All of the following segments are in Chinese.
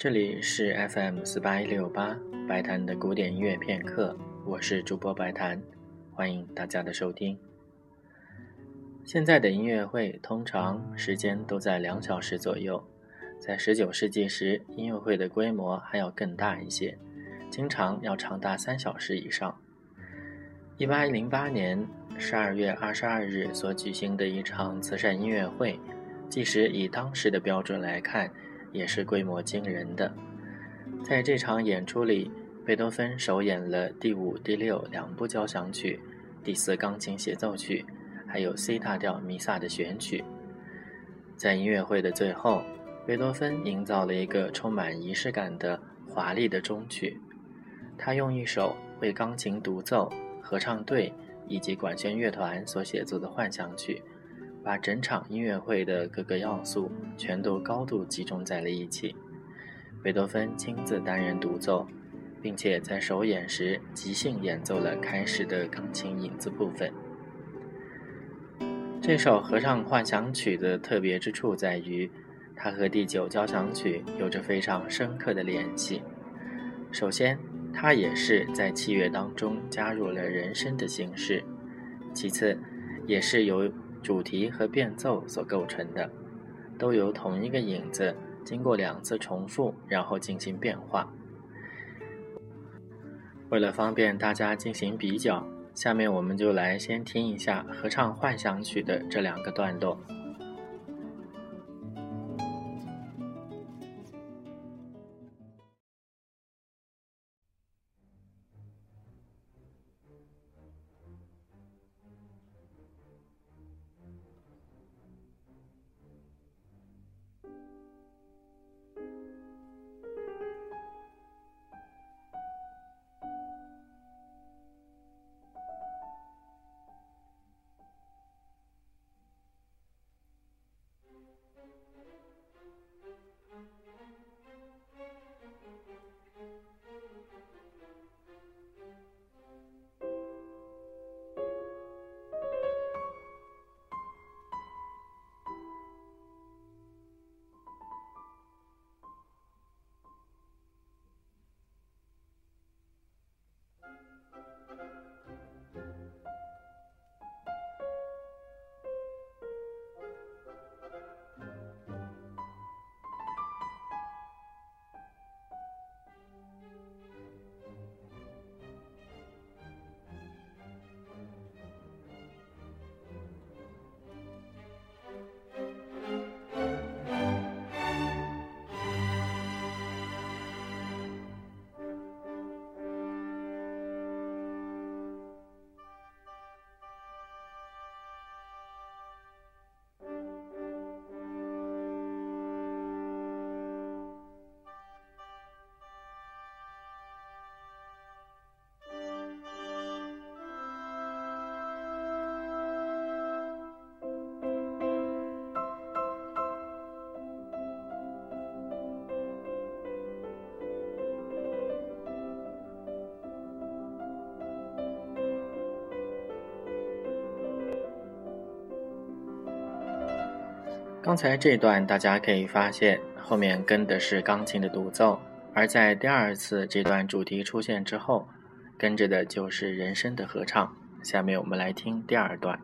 这里是 FM 四八一六八白檀的古典音乐片刻，我是主播白檀，欢迎大家的收听。现在的音乐会通常时间都在两小时左右，在十九世纪时，音乐会的规模还要更大一些，经常要长达三小时以上。一八零八年十二月二十二日所举行的一场慈善音乐会，即使以当时的标准来看，也是规模惊人的。在这场演出里，贝多芬首演了第五、第六两部交响曲，第四钢琴协奏曲。还有 C 大调弥撒的选曲，在音乐会的最后，贝多芬营造了一个充满仪式感的华丽的终曲。他用一首为钢琴独奏、合唱队以及管弦乐团所写作的幻想曲，把整场音乐会的各个要素全都高度集中在了一起。贝多芬亲自担任独奏，并且在首演时即兴演奏了开始的钢琴影子部分。这首合唱幻想曲的特别之处在于，它和第九交响曲有着非常深刻的联系。首先，它也是在器乐当中加入了人声的形式；其次，也是由主题和变奏所构成的，都由同一个影子经过两次重复，然后进行变化。为了方便大家进行比较。下面我们就来先听一下合唱幻想曲的这两个段落。刚才这段大家可以发现，后面跟的是钢琴的独奏，而在第二次这段主题出现之后，跟着的就是人声的合唱。下面我们来听第二段。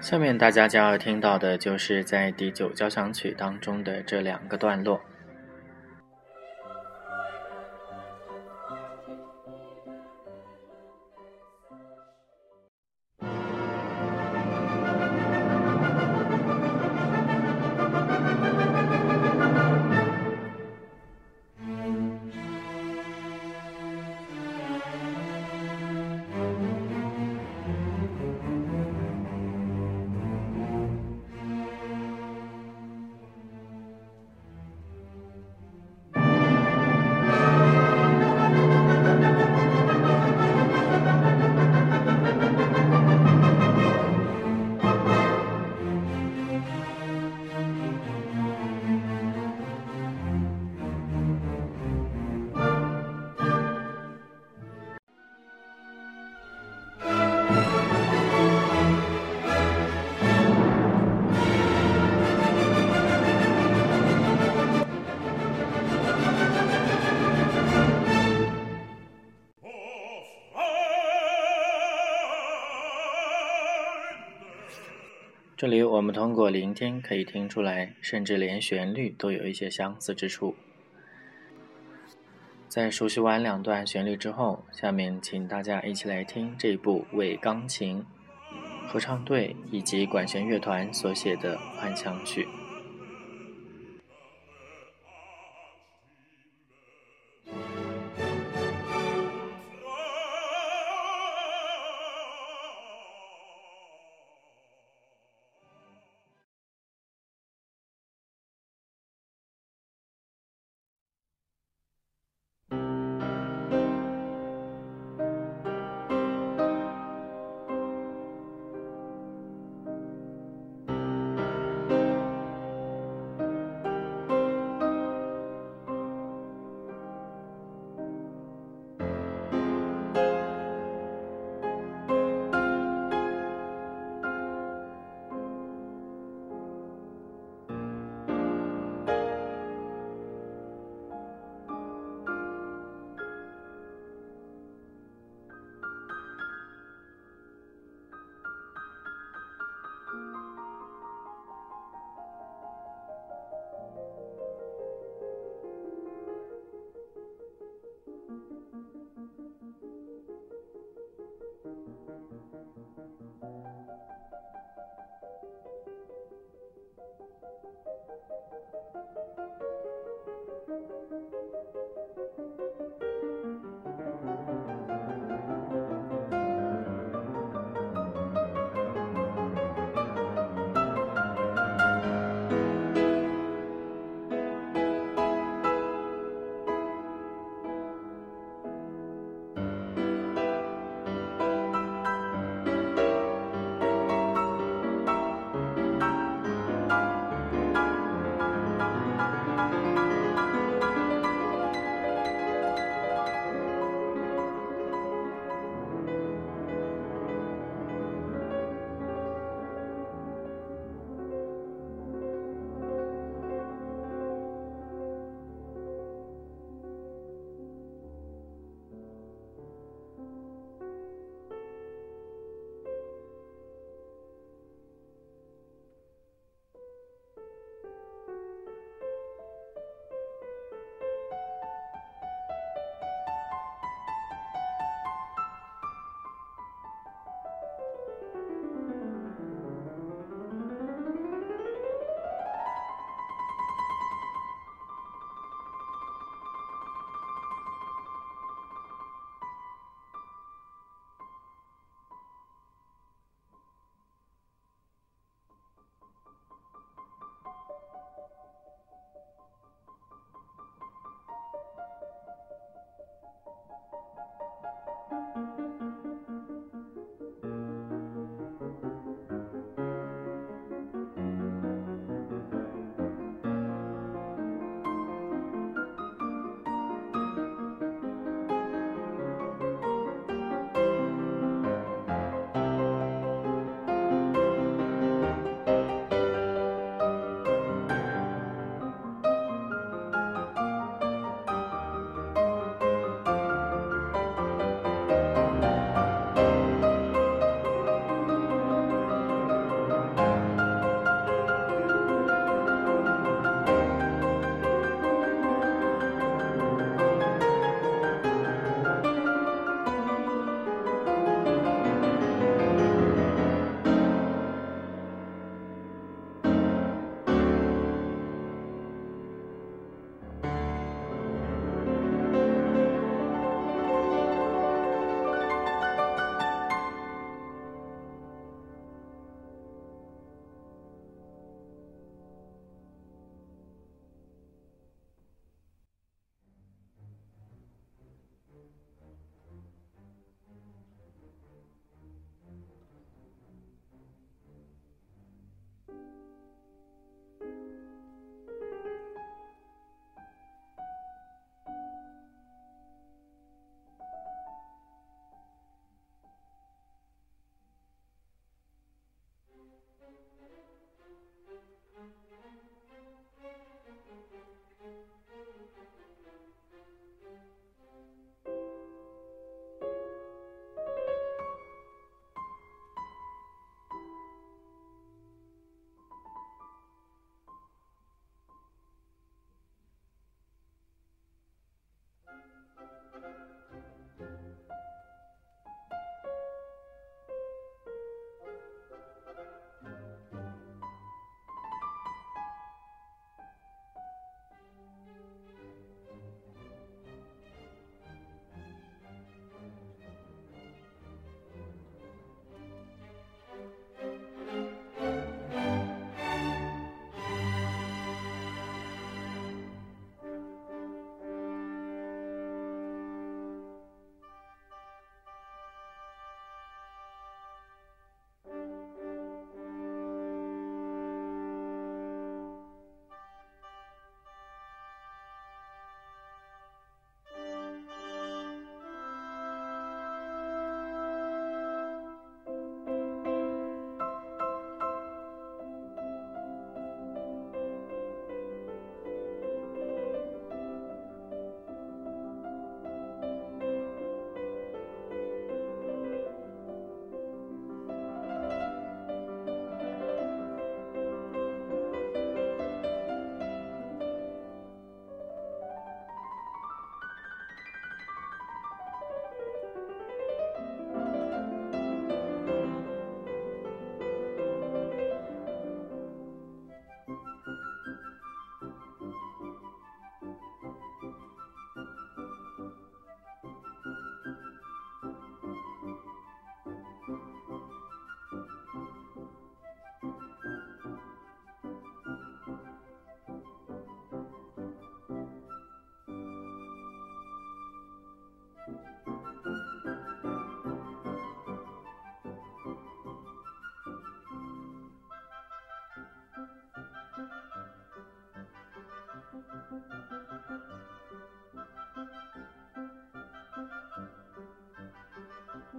下面大家将要听到的就是在第九交响曲当中的这两个段落。里我们通过聆听可以听出来，甚至连旋律都有一些相似之处。在熟悉完两段旋律之后，下面请大家一起来听这部为钢琴、合唱队以及管弦乐团所写的幻想曲。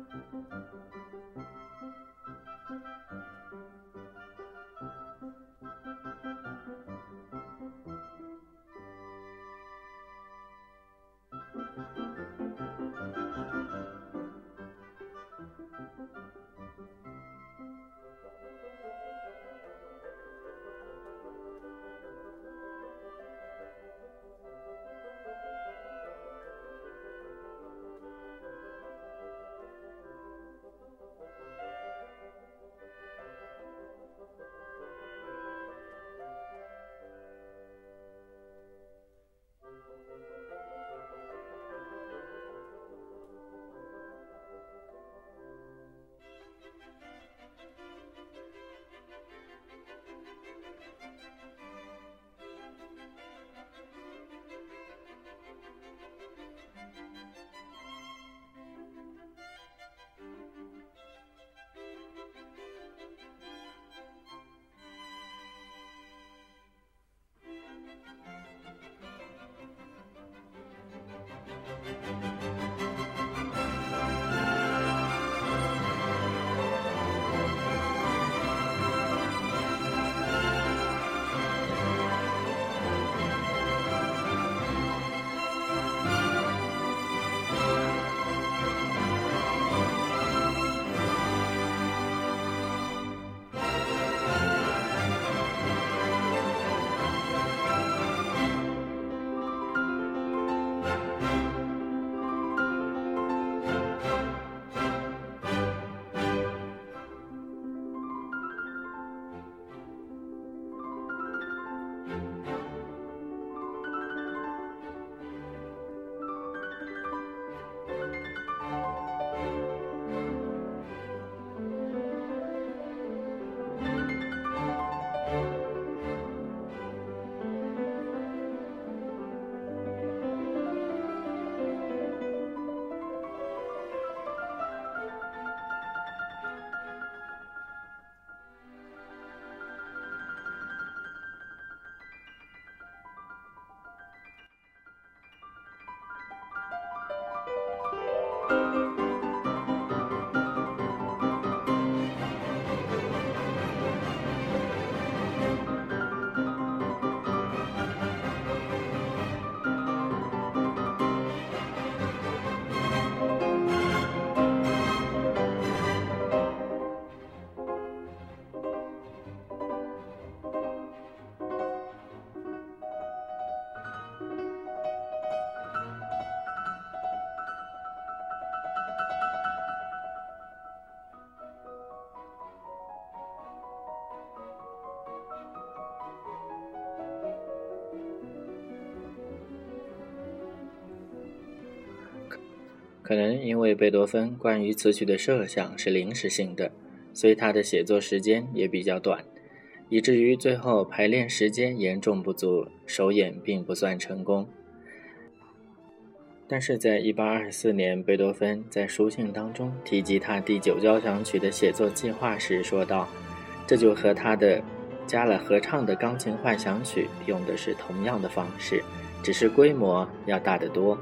Thank you. 可能因为贝多芬关于词曲的设想是临时性的，所以他的写作时间也比较短，以至于最后排练时间严重不足，首演并不算成功。但是在1824年，贝多芬在书信当中提及他第九交响曲的写作计划时说道：“这就和他的加了合唱的钢琴幻想曲用的是同样的方式，只是规模要大得多。”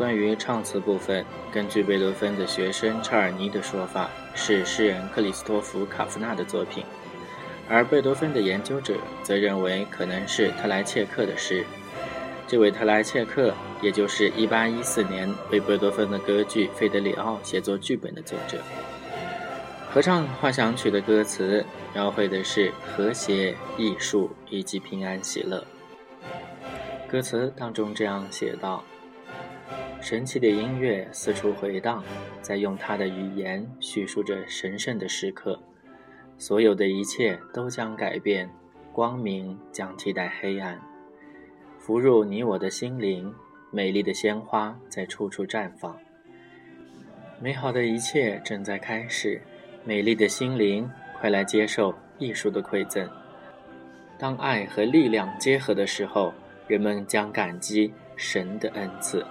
关于唱词部分，根据贝多芬的学生查尔尼的说法，是诗人克里斯托弗·卡夫纳的作品，而贝多芬的研究者则认为可能是特莱切克的诗。这位特莱切克，也就是1814年为贝多芬的歌剧《费德里奥》写作剧本的作者。合唱幻想曲的歌词描绘的是和谐、艺术以及平安喜乐。歌词当中这样写道：“神奇的音乐四处回荡，在用它的语言叙述着神圣的时刻。所有的一切都将改变，光明将替代黑暗。”浮入你我的心灵，美丽的鲜花在处处绽放。美好的一切正在开始，美丽的心灵，快来接受艺术的馈赠。当爱和力量结合的时候，人们将感激神的恩赐。